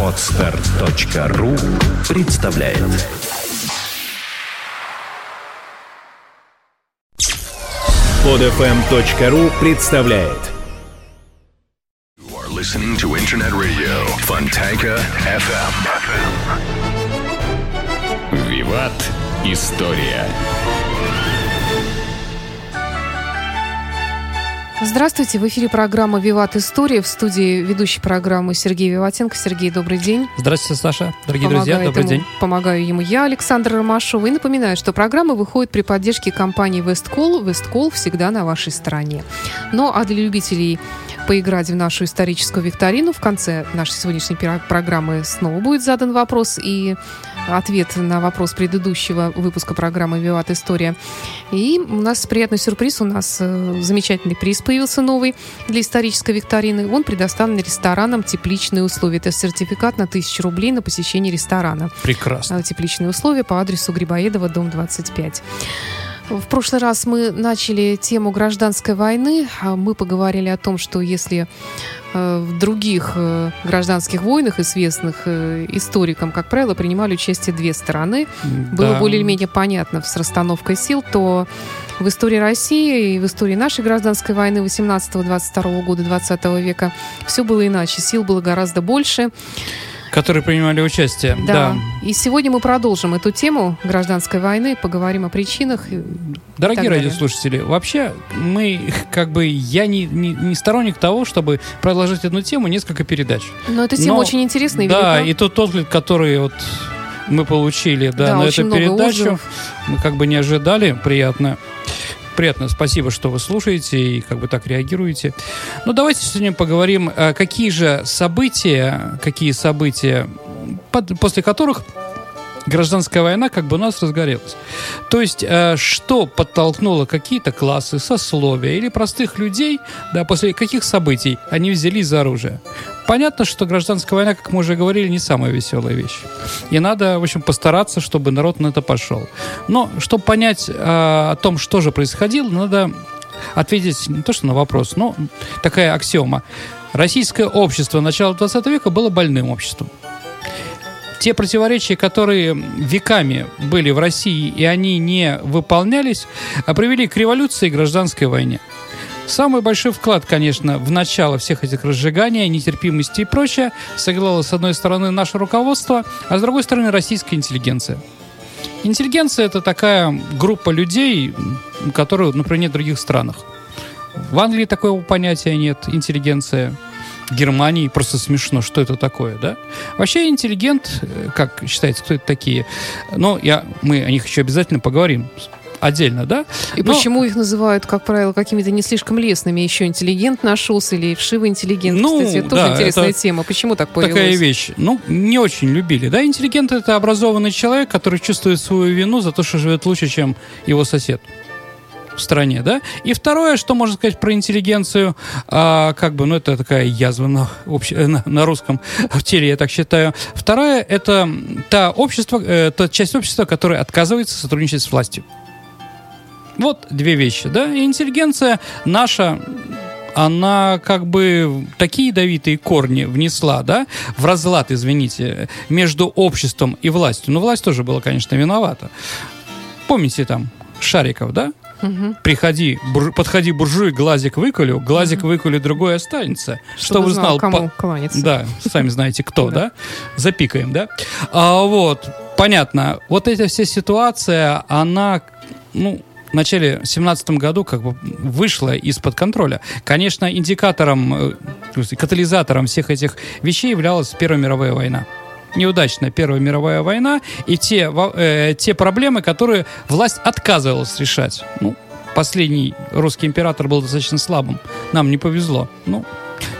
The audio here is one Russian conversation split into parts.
Отстар.ру представляет Подфм.ру представляет You are listening to Internet Radio Fontanka FM. Виват. История. Здравствуйте, в эфире программа «Виват. История». В студии ведущей программы Сергей Виватенко. Сергей, добрый день. Здравствуйте, Саша. Дорогие Помогает друзья, добрый ему- день. Помогаю ему я, Александра Ромашова. И напоминаю, что программа выходит при поддержке компании «Весткол». «Весткол» всегда на вашей стороне. Ну, а для любителей поиграть в нашу историческую викторину в конце нашей сегодняшней программы снова будет задан вопрос и ответ на вопрос предыдущего выпуска программы «Виват. История». И у нас приятный сюрприз. У нас э, замечательный приз появился новый для исторической викторины. Он предоставлен ресторанам «Тепличные условия». Это сертификат на 1000 рублей на посещение ресторана. Прекрасно. Э, Тепличные условия по адресу Грибоедова, дом 25. В прошлый раз мы начали тему гражданской войны. А Мы поговорили о том, что если э, в других э, гражданских войнах, известных э, историкам, как правило, принимали участие две стороны, было Да. более-менее понятно с расстановкой сил, то в истории России и в истории нашей гражданской войны 18-22 года 20 века все было иначе. Сил было гораздо больше. Которые принимали участие. Да. И сегодня мы продолжим эту тему гражданской войны, поговорим о причинах. Дорогие радиослушатели, вообще мы, как бы, я не, не, не сторонник того, чтобы продолжить одну тему несколько передач. Но эта тема Но- очень интересная и Да, велика. и тот отклик, который вот мы получили да, Да, на эту передачу, отзывов. мы как бы не ожидали. Приятно. Приятно, спасибо, что вы слушаете и как бы так реагируете. Ну, давайте сегодня поговорим, э, какие же события, какие события, под- после которых гражданская война как бы у нас разгорелась. То есть, э, что подтолкнуло какие-то классы, сословия или простых людей, да, после каких событий они взялись за оружие. Понятно, что гражданская война, как мы уже говорили, не самая веселая вещь. И надо, в общем, постараться, чтобы народ на это пошел. Но, чтобы понять э, о том, что же происходило, надо ответить не то что на вопрос, но такая аксиома. Российское общество начала 20 века было больным обществом те противоречия, которые веками были в России, и они не выполнялись, а привели к революции и гражданской войне. Самый большой вклад, конечно, в начало всех этих разжиганий, нетерпимости и прочее сыграло, с одной стороны, наше руководство, а с другой стороны, российская интеллигенция. Интеллигенция – это такая группа людей, м, которые, например, нет в других странах. В Англии такого понятия нет, интеллигенция. Германии просто смешно, что это такое, да? Вообще интеллигент, э, как считается, кто это такие? Но я, мы о них еще обязательно поговорим отдельно, да? И Но- почему их называют, как правило, какими-то не слишком лесными? Еще интеллигент нашелся или вшивый интеллигент. Ну, Кстати, это тоже да, интересная это тема. Почему так повелось? Такая вещь. Ну, не очень любили, да? Интеллигент – это образованный человек, который чувствует свою вину за то, что живет лучше, чем его сосед в стране, да? И второе, что можно сказать про интеллигенцию, а, как бы, ну, это такая язва на, общ- э, на, на русском в теле, я так считаю. Второе, это та общество, э, та часть общества, которая отказывается сотрудничать с властью. Вот две вещи, да? И интеллигенция наша, она как бы такие ядовитые корни внесла, да, в разлад, извините, между обществом и властью. Но власть тоже была, конечно, виновата. Помните там Шариков, да? Мгм. Приходи, бур- подходи буржуй, глазик выколю, глазик выколю, другой останется. Чтобы знал, кому по- кланяться. Да, сами знаете кто, Да. Запикаем, да? А, вот, понятно. Вот эта вся ситуация, она, ну, в начале 17 году как бы вышла из-под контроля. Конечно, индикатором, э, катализатором всех этих вещей являлась Первая мировая война. Неудачная Первая мировая война и те, э, те проблемы, которые власть отказывалась решать. Ну, последний русский император был достаточно слабым. Нам не повезло. Ну,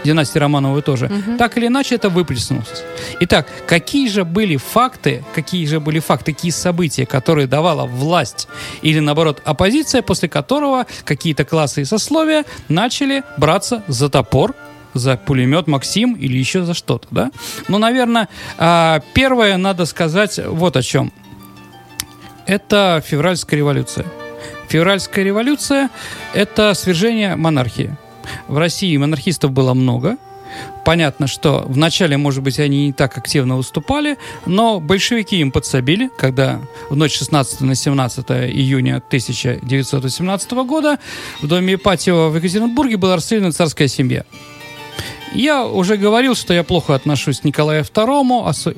династии Романовой тоже. Так или иначе это выплеснулось. Итак, какие же были факты, какие же были факты, какие события, которые давала власть или, наоборот, оппозиция, после которого какие-то классы и сословия начали браться за топор, за пулемет Максим или еще за что-то, да? Ну, наверное, а, первое надо сказать вот о чем. Это февральская революция. Февральская революция – это свержение монархии. В России монархистов было много. Понятно, что вначале, может быть, они не так активно выступали, но большевики им подсобили, когда в ночь 16 на 17 июня 1918 года в доме Ипатьева в Екатеринбурге была расстреляна царская семья. Я уже говорил, что я плохо отношусь к Николаю II,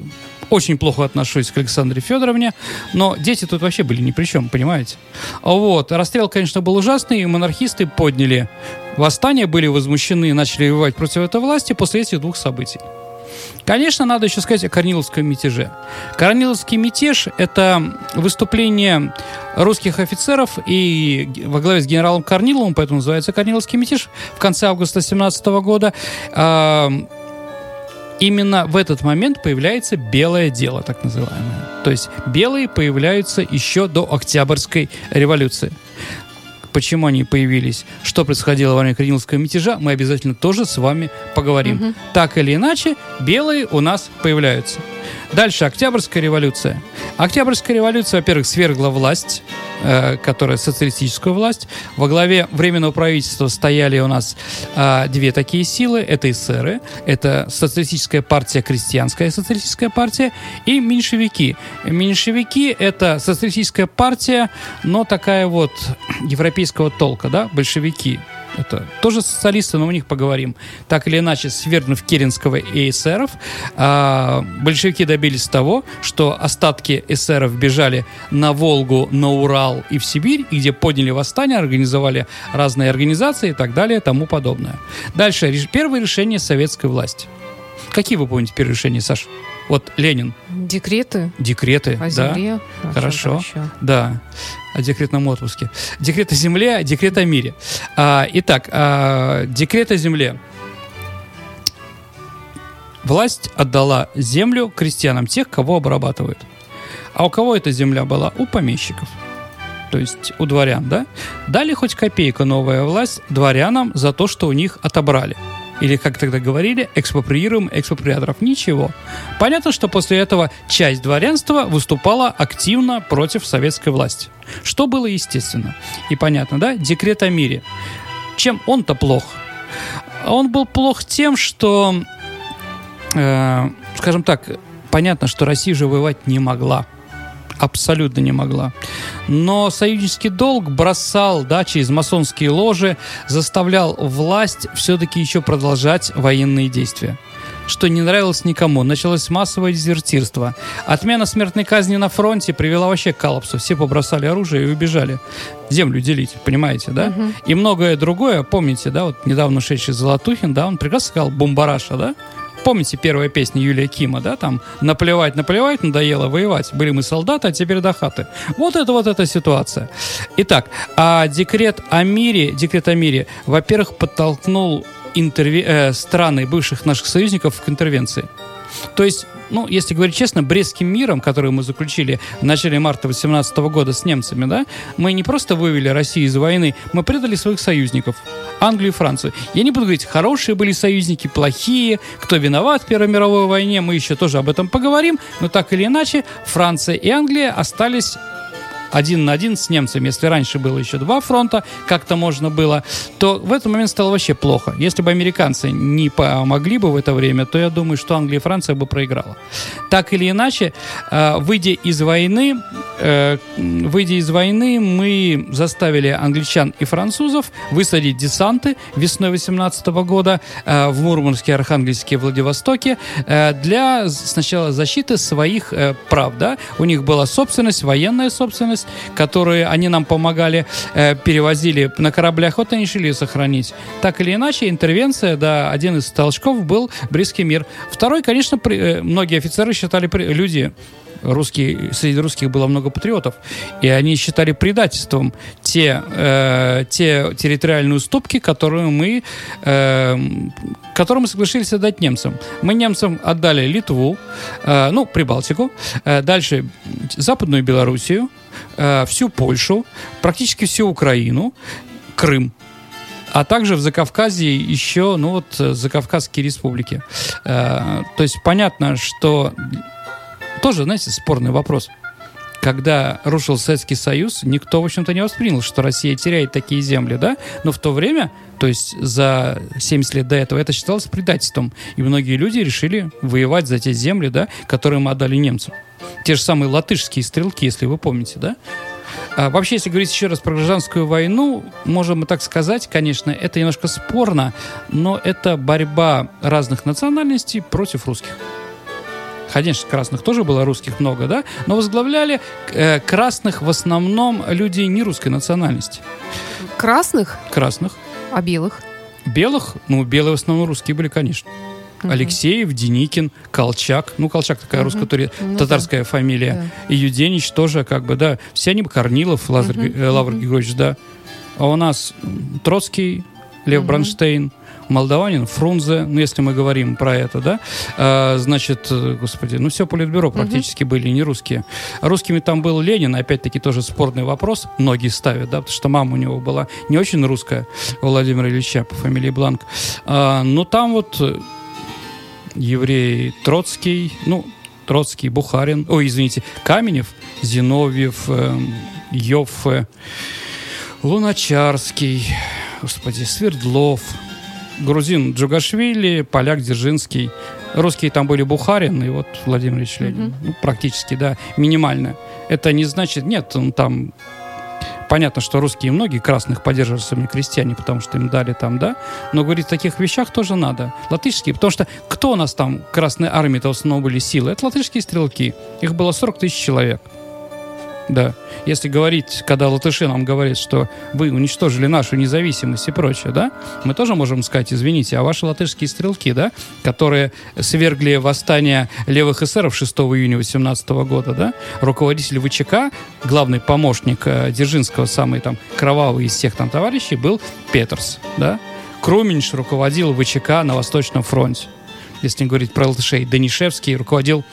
очень плохо отношусь к Александре Федоровне, но дети тут вообще были ни при чем, понимаете? Вот, расстрел, конечно, был ужасный, и монархисты подняли восстание, были возмущены и начали воевать против этой власти после этих двух событий. Конечно, надо еще сказать о Корниловском мятеже. Корниловский мятеж – это выступление русских офицеров и во главе с генералом Корниловым, поэтому называется Корниловский мятеж, в конце августа 17 года. А, Именно в этот момент появляется белое дело, так называемое. То есть белые появляются еще до Октябрьской революции. Почему они появились, что происходило во время Корниловского мятежа, мы обязательно тоже с вами поговорим. Так или иначе, белые у нас появляются. Дальше, Октябрьская революция. Октябрьская революция, во-первых, свергла власть, э, которая социалистическую власть. Во главе Временного правительства стояли у нас э, две такие силы. Это эсеры, это социалистическая партия, крестьянская социалистическая партия и меньшевики. Меньшевики — это социалистическая партия, но такая вот европейского толка, да, большевики. Это тоже социалисты, но о них поговорим. Так или иначе, свергнув Керенского и эсеров, а, большевики добились того, что остатки эсеров бежали на Волгу, на Урал и в Сибирь, и где подняли восстание, организовали разные организации и так далее, тому подобное. Дальше, первое решение советской власти. Какие вы помните первые решения, Саша? Вот Ленин, Декреты декреты, о да? земле. Хорошо. еще? Да, о декретном отпуске. Декрет о земле, декрет о мире. А, итак, а, декрет о земле. Власть отдала землю крестьянам тех, кого обрабатывают. А у кого эта земля была? У помещиков. То есть у дворян, да? Дали хоть копейку новая власть дворянам за то, что у них отобрали. Или, как тогда говорили, экспроприируем экспроприаторов. Ничего. Понятно, что после этого часть дворянства выступала активно против советской власти. Что было естественно. И понятно, да? Декрет о мире. Чем он-то плох? Он был плох тем, что, э, скажем так, понятно, что Россия же воевать не могла. Абсолютно не могла. Но союзнический долг бросал, да, через масонские ложи, заставлял власть все-таки еще продолжать военные действия что не нравилось никому. Началось массовое дезертирство. Отмена смертной казни на фронте привела вообще к коллапсу. Все побросали оружие и убежали. Землю делить, понимаете, да? И многое другое. Помните, да, вот недавно ушедший Золотухин, да, он прекрасно сказал «бомбараша», да? Помните первая песня Юлия Кима, да, там «Наплевать, наплевать, надоело воевать, были мы солдаты, а теперь до хаты». Вот это вот эта ситуация. Итак, а декрет о мире, декрет о мире, во-первых, подтолкнул интерве- э, страны бывших наших союзников к интервенции. То есть, ну, если говорить честно, Брестским миром, который мы заключили в начале марта 18 года с немцами, да, мы не просто вывели Россию из войны, мы предали своих союзников, Англию и Францию. Я не буду говорить, хорошие были союзники, плохие, кто виноват в Первой мировой войне, мы еще тоже об этом поговорим, но так или иначе, Франция и Англия остались один на один с немцами. Если раньше было еще два фронта, как-то можно было, то в этот момент стало вообще плохо. Если бы американцы не помогли бы в это время, то я думаю, что Англия и Франция бы проиграла. Так или иначе, э, выйдя из войны, э, выйдя из войны, мы заставили англичан и французов высадить десанты весной 18 года э, в Мурманске, Архангельске, Владивостоке для сначала защиты своих прав. Да? У них была собственность, военная собственность, которую они нам помогали, э, перевозили на кораблях. Вот они решили ее сохранить. Так или иначе, интервенция, да, один из толчков был Брестский мир. Второй, конечно, при- э, многие офицеры считали, при- люди русские, среди русских было много патриотов, и они считали предательством те, э, те территориальные уступки, которые мы, э, которые мы согласились отдать немцам. Мы немцам отдали Литву, э, ну, Прибалтику, э, дальше Западную Белоруссию, э, всю Польшу, практически всю Украину, Крым. А также в Закавказье еще, ну вот, э, Закавказские республики. Э, то есть понятно, что тоже, знаете, спорный вопрос. Когда рушил Советский Союз, никто, в общем-то, не воспринял, что Россия теряет такие земли, да? Но в то время, то есть за 70 лет до этого, это считалось предательством. И многие люди решили воевать за те земли, да, которые мы отдали немцам. Те же самые латышские стрелки, если вы помните, да? А вообще, если говорить еще раз про гражданскую войну, можем мы так сказать, конечно, это немножко спорно, но это борьба разных национальностей против русских. Конечно, красных тоже было русских много, да, но возглавляли э, красных в основном люди не русской национальности. Красных, Красных. а белых? Белых, ну, белые в основном русские были, конечно. Алексеев, Деникин, Колчак. Ну, Колчак такая русско-татарская Ну татарская фамилия. И Юденич тоже, как бы, да. Все они, Корнилов, Лазарь, э, Лавр Григорьевич, да. А у нас Троцкий, Лев Бронштейн, Молдаванин, Фрунзе, ну, если мы говорим про это, да, А, значит, э, господи, ну, все политбюро практически были не русские. Русскими там был Ленин, опять-таки тоже спорный вопрос, многие ставят, да, потому что мама у него была не очень русская, Владимира Ильича по фамилии Бланк. А, но там вот э, еврей Троцкий, ну, Троцкий, Бухарин, ой, извините, Каменев, Зиновьев, эм, Йоффе, Луначарский, господи, Свердлов, грузин Джугашвили, поляк Дзержинский. Русские там были Бухарин и вот Владимир Ильич Ленин. Ну, практически, да, минимально. Это не значит, нет, он там Понятно, что русские многие красных поддерживали своими крестьяне, потому что им дали там, да. Но говорить о таких вещах тоже надо. Латышские, потому что кто у нас там, Красной Армии-то в основном были силы? Это латышские стрелки. Их было 40 тысяч человек. Да. Если говорить, когда латыши нам говорят, что вы уничтожили нашу независимость и прочее, да, мы тоже можем сказать, извините, а ваши латышские стрелки, да, которые свергли восстание левых эсеров 6 июня 18 года, да, руководитель ВЧК, главный помощник э, Дзержинского, самый там кровавый из всех там товарищей, был Петерс, да. Круменьш руководил ВЧК на Восточном фронте. Если говорить про латышей, Данишевский руководил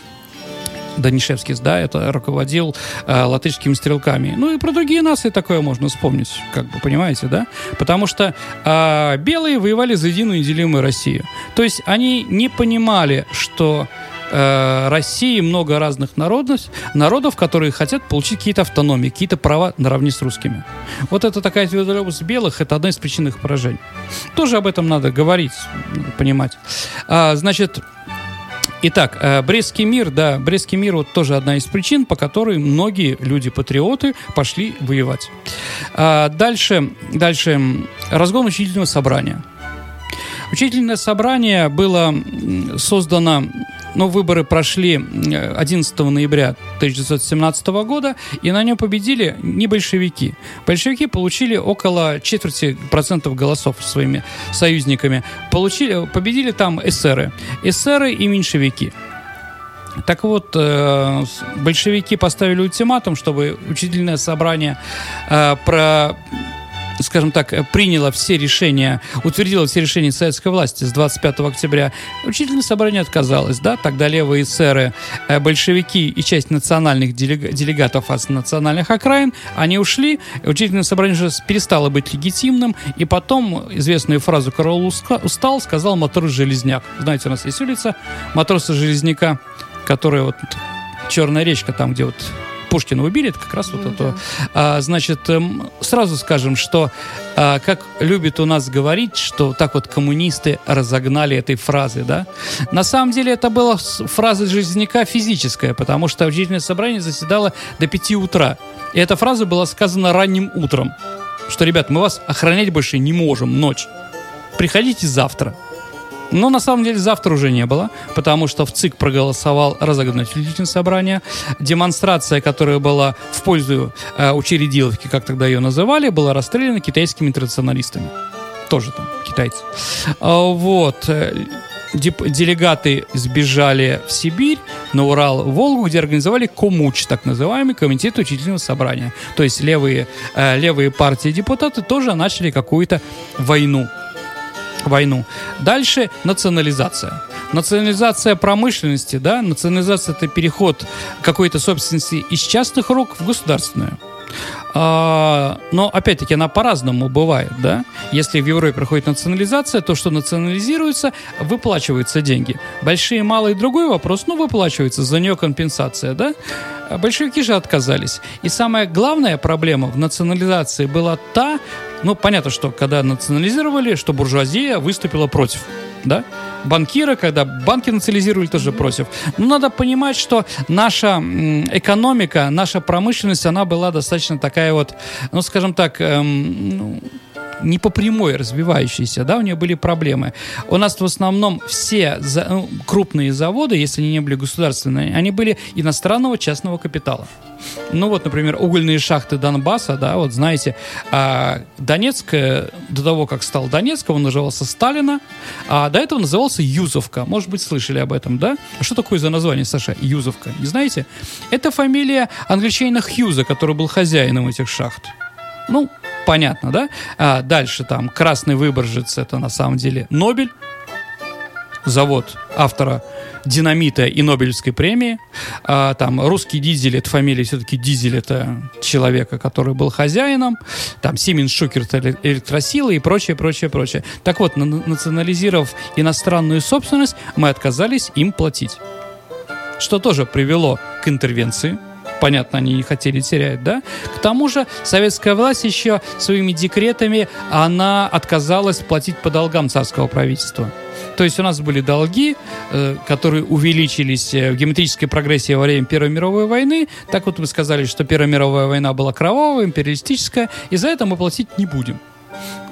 Данишевский, да, это руководил э, латышскими стрелками. Ну и про другие нации такое можно вспомнить, как бы, понимаете, да? Потому что э, белые воевали за единую неделимую Россию. То есть они не понимали, что э, России много разных народов, народов, которые хотят получить какие-то автономии, какие-то права наравне с русскими. Вот это такая твердолюбость белых, это одна из причин их поражений. Тоже об этом надо говорить, понимать. А, значит, Итак, э, Брестский мир, да, Брестский мир вот тоже одна из причин, по которой многие люди-патриоты пошли воевать. А, дальше, дальше разгон учительного собрания. Учительное собрание было создано, ну, выборы прошли м, 11 ноября 1917 года, и на нем победили не большевики. Большевики получили около четверти процентов голосов своими союзниками. Получили, победили там эсеры. Эсеры и меньшевики. Так вот, э, большевики поставили ультиматум, чтобы учительное собрание э, про скажем так, э, приняло все решения, утвердило все решения советской власти с 25 октября, учительное собрание отказалось, да, тогда левые эсеры, э, большевики и часть национальных делега- делегатов от национальных окраин, они ушли, учительное собрание уже перестало быть легитимным, и потом известную фразу «Караул уска- устал» сказал матрос Железняк. Знаете, у нас есть улица матроса Железняка, которая вот Черная речка, там, где вот Пушкина убили, это как раз вот это. А, значит, эм, сразу скажем, что, а, как любят у нас говорить, что так вот коммунисты разогнали этой фразы, да? На самом деле это была фраза жизняка физическая, потому что учительное собрание заседало до 5 утра. И эта фраза была сказана ранним утром, что, ребят, мы вас охранять больше не можем ночь. Приходите завтра. Но на самом деле завтра уже не было, потому что в ЦИК проголосовал разогнать собрание. Демонстрация, которая была в пользу э, учредиловки, как тогда ее называли, была расстреляна китайскими интернационалистами. Тоже там китайцы. А, Вот. э, Делегаты сбежали в Сибирь, на Урал, в Волгу, где организовали Комуч, так называемый комитет учительного собрания. То есть левые, э, левые партии депутаты тоже начали какую-то войну войну. Дальше национализация. Национализация промышленности, да, национализация это переход какой-то собственности из частных рук в государственную. А, но опять-таки она по-разному бывает, да. Если в Европе проходит национализация, то что национализируется, выплачиваются деньги. Большие, малые, другой вопрос, ну выплачивается за нее компенсация, да. Большевики же отказались. И самая главная проблема в национализации была та, ну, понятно, что когда национализировали, что буржуазия выступила против, да? Банкиры, когда банки национализировали, тоже против. Но надо понимать, что наша экономика, наша промышленность, она была достаточно такая вот, ну, скажем так, эм, ну, не по прямой развивающейся, да, у нее были проблемы. У нас в основном все за- ну, крупные заводы, если они не были государственные, они были иностранного частного капитала. Ну вот, например, угольные шахты Донбасса, да, вот знаете, а, Донецк, до того, как стал Донецком, он назывался Сталина, а до этого назывался Юзовка. Может быть, слышали об этом, да? А что такое за название, Саша, Юзовка? Не знаете? Это фамилия англичанина Хьюза, который был хозяином этих шахт. Ну, понятно, да? А дальше там Красный Выборжец, это на самом деле Нобель, завод автора динамита и Нобелевской премии. А, там русский дизель, это фамилия все-таки дизель, это человека, который был хозяином. Там Сименс Шукер, это эле- электросилы и прочее, прочее, прочее. Так вот, на- национализировав иностранную собственность, мы отказались им платить. Что тоже привело к интервенции. Понятно, они не хотели терять, да? К тому же советская власть еще своими декретами, она отказалась платить по долгам царского правительства. То есть у нас были долги, э, которые увеличились э, в геометрической прогрессии во время Первой мировой войны. Так вот мы сказали, что Первая мировая война была кровавая, империалистическая, и за это мы платить не будем.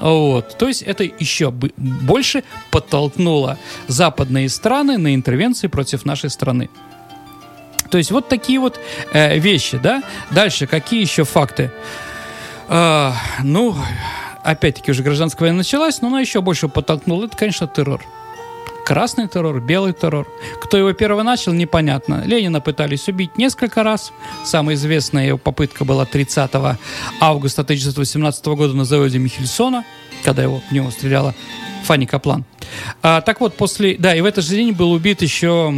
Вот. То есть это еще больше подтолкнуло западные страны на интервенции против нашей страны. То есть вот такие вот э, вещи, да. Дальше какие еще факты? А, ну, опять-таки уже гражданская война началась, но она еще больше подтолкнула. Это, конечно, террор. Красный террор, белый террор. Кто его первый начал, непонятно. Ленина пытались убить несколько раз. Самая известная его попытка была 30 августа 1918 года на заводе Михельсона, когда его в него стреляла Фанни Каплан. А, так вот, после... Да, и в этот же день был убит еще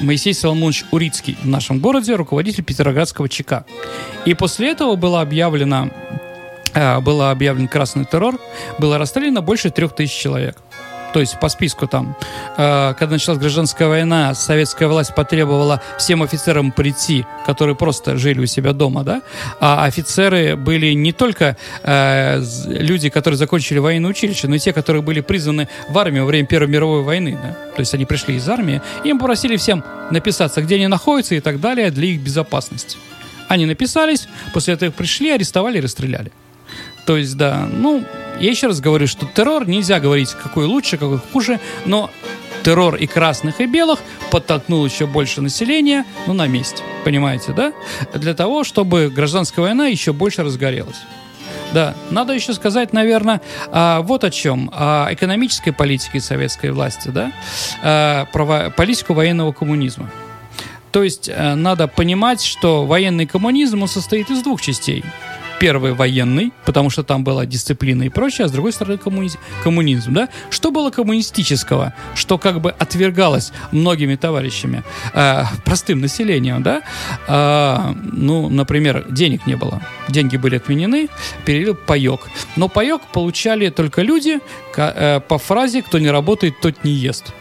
Моисей Соломонович Урицкий в нашем городе, руководитель Петроградского ЧК. И после этого было объявлено э, был объявлен красный террор, было расстреляно больше трех тысяч человек. То есть по списку там, э, когда началась гражданская война, советская власть потребовала всем офицерам прийти, которые просто жили у себя дома, да, а офицеры были не только э, люди, которые закончили военное училище, но и те, которые были призваны в армию во время Первой мировой войны, да. То есть они пришли из армии, им попросили всем написаться, где они находятся и так далее для их безопасности. Они написались, после этого их пришли, арестовали и расстреляли. То есть, да, ну, я еще раз говорю, что террор нельзя говорить, какой лучше, какой хуже, но террор и красных, и белых подтолкнул еще больше населения, ну, на месте, понимаете, да? Для того, чтобы гражданская война еще больше разгорелась. Да, надо еще сказать, наверное, а, вот о чем. О экономической политике советской власти, да, а, про политику военного коммунизма. То есть э, надо понимать, что военный коммунизм состоит из двух частей. Первый военный, потому что там была дисциплина и прочее, а с другой стороны коммуниз- коммунизм, да? Что было коммунистического, что как бы отвергалось многими товарищами, э, простым населением, да? А, ну, например, денег не было, деньги были отменены, перевел паек. Но паек получали только люди э, по фразе «кто не работает, тот не ест».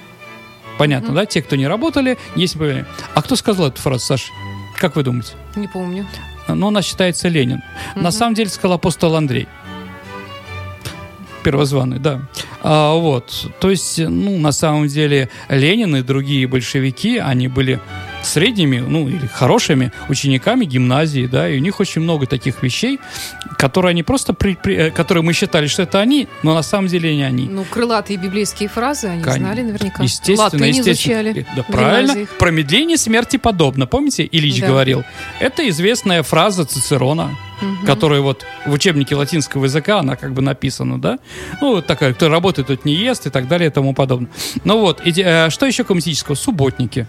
Понятно, да? Те, кто не работали, есть поверье. А кто сказал эту фразу, Саш? Как вы думаете? Не помню. Ну, она считается Ленин. На самом деле сказал апостол Андрей. Первозванный, да. А, вот. То есть, ну, на самом деле, Ленин и другие большевики, они были средними, ну, или хорошими учениками гимназии, да, и у них очень много таких вещей, которые они просто, при- при- э, которые мы считали, что это они, но на самом деле не они. Ну, крылатые библейские фразы они Кон- знали наверняка. Естественно, Латынь естественно. изучали. Да, в правильно. Промедление смерти подобно. Помните, Ильич Да. говорил? Это известная фраза Цицерона, которая вот в учебнике латинского языка, она как бы написана, да? Ну, вот такая, кто работает, тот не ест и так далее и тому подобное. Ну вот, и, э, что еще коммунистического? Субботники.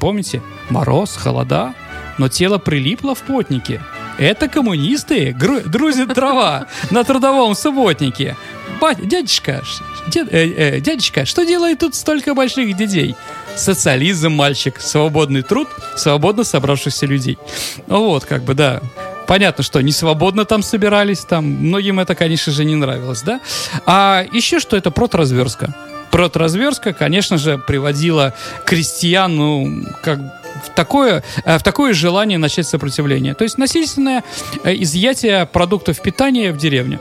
Помните? Мороз, холода, но тело прилипло в потнике. Это коммунисты гру- друзят дрова на трудовом субботнике. Бать, дядюшка, дядюшка, что делает тут столько больших дедей? Социализм, мальчик, свободный труд, свободно собравшихся людей. Ну вот, как бы, да. Понятно, что не свободно там собирались, там многим это, конечно же, не нравилось, да? А еще что это протразверстка. Протразверстка, конечно же, приводила крестьян, ну, как в такое, э, в такое желание начать сопротивление. То есть насильственное э, изъятие продуктов питания в деревне.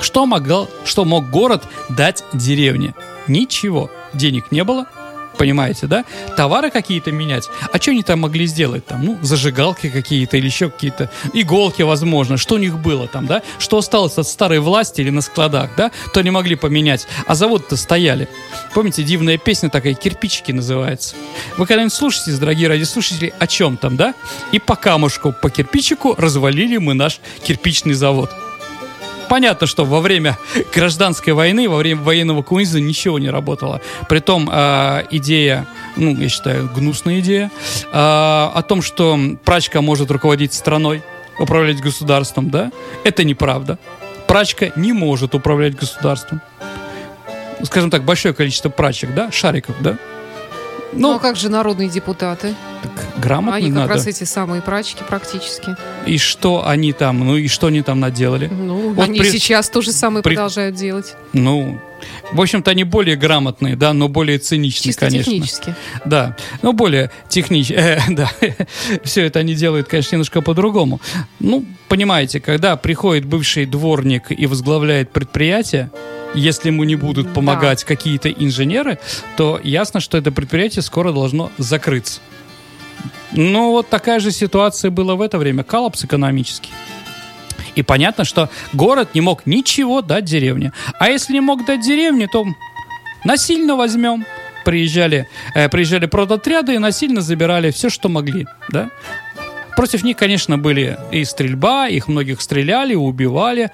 Что, могл, что мог город дать деревне? Ничего. Денег не было, понимаете, да? Товары какие-то менять. А что они там могли сделать? Там, ну, зажигалки какие-то или еще какие-то иголки, возможно. Что у них было там, да? Что осталось от старой власти или на складах, да? То не могли поменять. А завод-то стояли. Помните, дивная песня такая, «Кирпичики» называется. Вы когда-нибудь слушаете, дорогие радиослушатели, о чем там, да? И по камушку, по кирпичику развалили мы наш кирпичный завод понятно, что во время гражданской войны, во время военного коммунизма ничего не работало. Притом э, идея, ну, я считаю, гнусная идея, э, о том, что прачка может руководить страной, управлять государством, да, это неправда. Прачка не может управлять государством. Скажем так, большое количество прачек, да, шариков, да. Ну, а как же народные депутаты? Так грамотно Они как надо. раз эти самые прачки практически. И что они там, ну и что они там наделали? Ну, Вот они при- сейчас то же самое при- продолжают делать. Ну, в общем-то, они более грамотные, да, но более циничные, Чисто конечно. технически. Да, но более технично. да, все это они делают, конечно, немножко по-другому. Ну, понимаете, когда приходит бывший дворник и возглавляет предприятие, если ему не будут Да. помогать какие-то инженеры, то ясно, что это предприятие скоро должно закрыться. Ну, вот такая же ситуация была в это время. Коллапс экономический. И понятно, что город не мог ничего дать деревне. А если не мог дать деревне, то насильно возьмем. Приезжали, э, приезжали продотряды и насильно забирали все, что могли. Да? Против них, конечно, были и стрельба, их многих стреляли, убивали.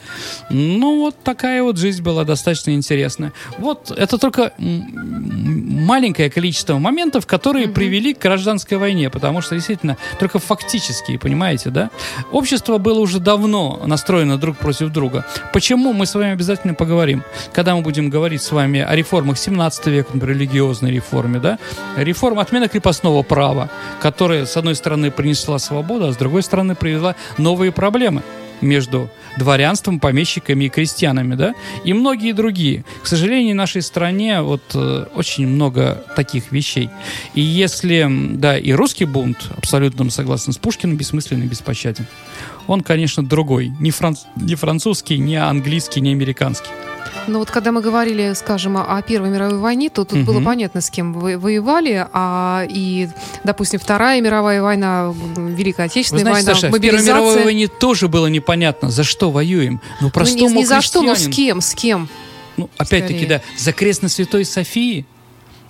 Ну, вот такая вот жизнь была достаточно интересная. Вот это только маленькое количество моментов, которые привели к гражданской войне, потому что действительно только фактические, понимаете, да? Общество было уже давно настроено друг против друга. Почему мы с вами обязательно поговорим, когда мы будем говорить с вами о реформах 17 века, например, религиозной реформе, да? Реформа отмена крепостного права, которая, с одной стороны, принесла свободу, а с другой стороны, привела новые проблемы между дворянством, помещиками и крестьянами, да, и многие другие. К сожалению, в нашей стране вот э, очень много таких вещей. И если, да, и русский бунт, абсолютно согласен с Пушкиным, бессмысленный, беспощаден. Он, конечно, другой. Не, франц- не французский, не английский, не американский. Но вот когда мы говорили, скажем, о Первой мировой войне, то тут Мгм. было понятно, с кем вы воевали, а и, допустим, Вторая мировая война, Великая Вы Отечественная знаете, война, Саша, в Первой мобилизация. мировой войне тоже было непонятно, за что воюем. Ну, Ну, простому не, не за что, но с кем, с кем. Ну, опять-таки, да, за крест на Святой Софии,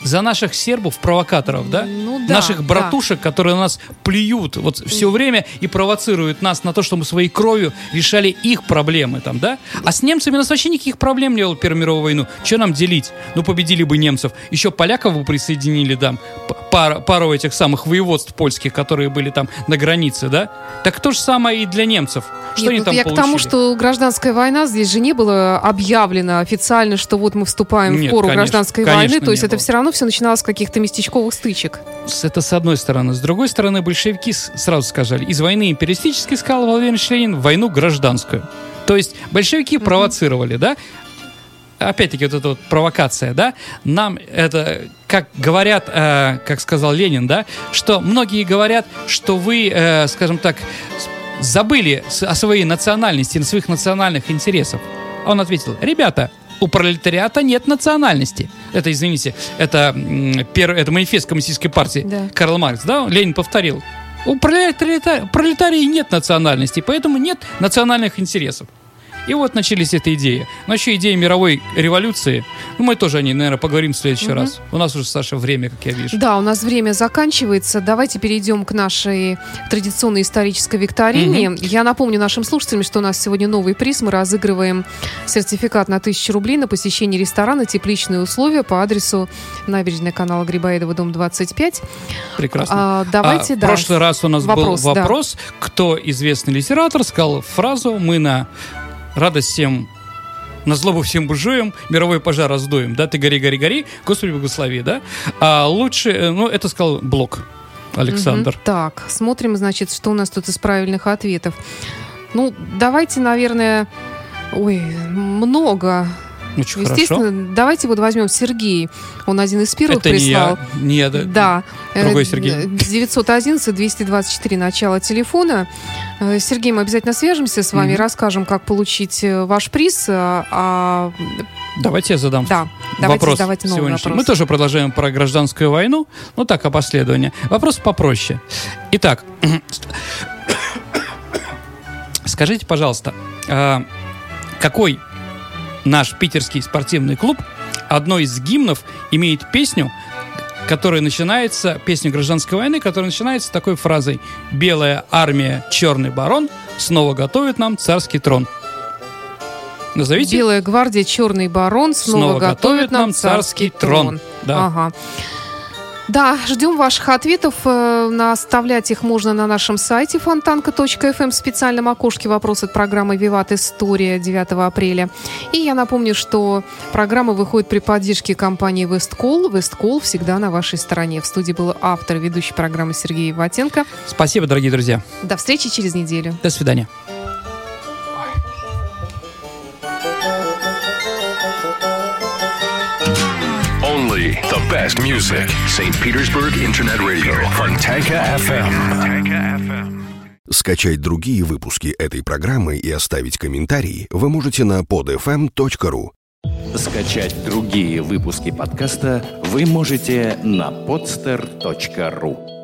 за наших сербов, провокаторов, да? Ну да, наших да. братушек, которые на нас плюют вот все время и провоцируют нас на то, что мы своей кровью решали их проблемы там, да? А с немцами у нас вообще никаких проблем не было в Первую мировую войну. Что нам делить? Ну, победили бы немцев. Еще поляков бы присоединили там, п- пар- пару этих самых воеводств польских, которые были там на границе, да? Так то же самое и для немцев. Что Нет, они ну, там я получили? к тому, что гражданская война здесь же не было объявлено официально, что вот мы вступаем Нет, в пору конечно, гражданской конечно, войны. То есть не это было. все равно все начиналось с каких-то местечковых стычек. Это с одной стороны. С другой стороны, большевики сразу сказали, из войны империалистической, сказал Владимир Ильич Ленин, в войну гражданскую. То есть большевики провоцировали, да? Опять-таки вот эта вот провокация, да? Нам это, как говорят, э, как сказал Ленин, да? Что многие говорят, что вы, э, скажем так, забыли о своей национальности, на своих национальных интересах. А Он ответил, ребята, у пролетариата нет национальности. Это, извините, это, пер- это манифест коммунистической партии Да. Карл Маркс, да? Ленин повторил. У пролетариата, пролетарии нет национальности, поэтому нет национальных интересов. И вот начались эти идеи. Но еще идеи мировой революции. Ну, мы тоже о ней, наверное, поговорим в следующий раз. У нас уже, Саша, время, как я вижу. Да, у нас время заканчивается. Давайте перейдем к нашей традиционной исторической викторине. Я напомню нашим слушателям, что у нас сегодня новый приз. Мы разыгрываем сертификат на 1000 рублей на посещение ресторана «Тепличные условия» по адресу набережная канала Грибоедова, дом 25. Прекрасно. А, давайте, А, да. В прошлый раз у нас Вопрос, был да. вопрос, кто известный литератор сказал фразу «Мы на радость всем на злобу всем буржуям, мировой пожар раздуем, да, ты гори, гори, гори, Господи благослови, да. А лучше, э, ну, это сказал Блок Александр. Мгм. Так, смотрим, значит, что у нас тут из правильных ответов. Ну, давайте, наверное... Ой, много. Очень хорошо. Естественно, давайте вот возьмем Сергей. Он один из первых Это не прислал. я. Не, да. Да. Другой Сергей. 911-224 начало телефона. Э, Сергей, мы обязательно свяжемся с вами, Мгм. расскажем, как получить э, ваш приз. А, Давайте я задам да, давайте вопрос задавайте новый сегодняшний. вопрос. Мы тоже продолжаем про гражданскую войну, ну так, о последовании. Вопрос попроще. Итак, скажите, пожалуйста, а, какой наш питерский спортивный клуб одной из гимнов имеет песню, которая начинается, песню гражданской войны, которая начинается такой фразой «Белая армия, черный барон снова готовит нам царский трон». Назовите. Белая гвардия, черный барон снова, готовит нам царский трон. Да. Ага. Да, ждем ваших ответов. Э, Оставлять их можно на нашем сайте фонтанка.фм в специальном окошке «Вопрос от программы «Виват История» 9 апреля. И я напомню, что программа выходит при поддержке компании «Весткол». «Весткол» всегда на вашей стороне. В студии был автор и ведущий программы Сергей Ватенко. Спасибо, дорогие друзья. До встречи через неделю. До свидания. The best music. St. Petersburg Internet Radio. Fontanka FM. Скачать другие выпуски этой программы и оставить комментарии вы можете на podfm.ru. Скачать другие выпуски подкаста вы можете на podster.ru.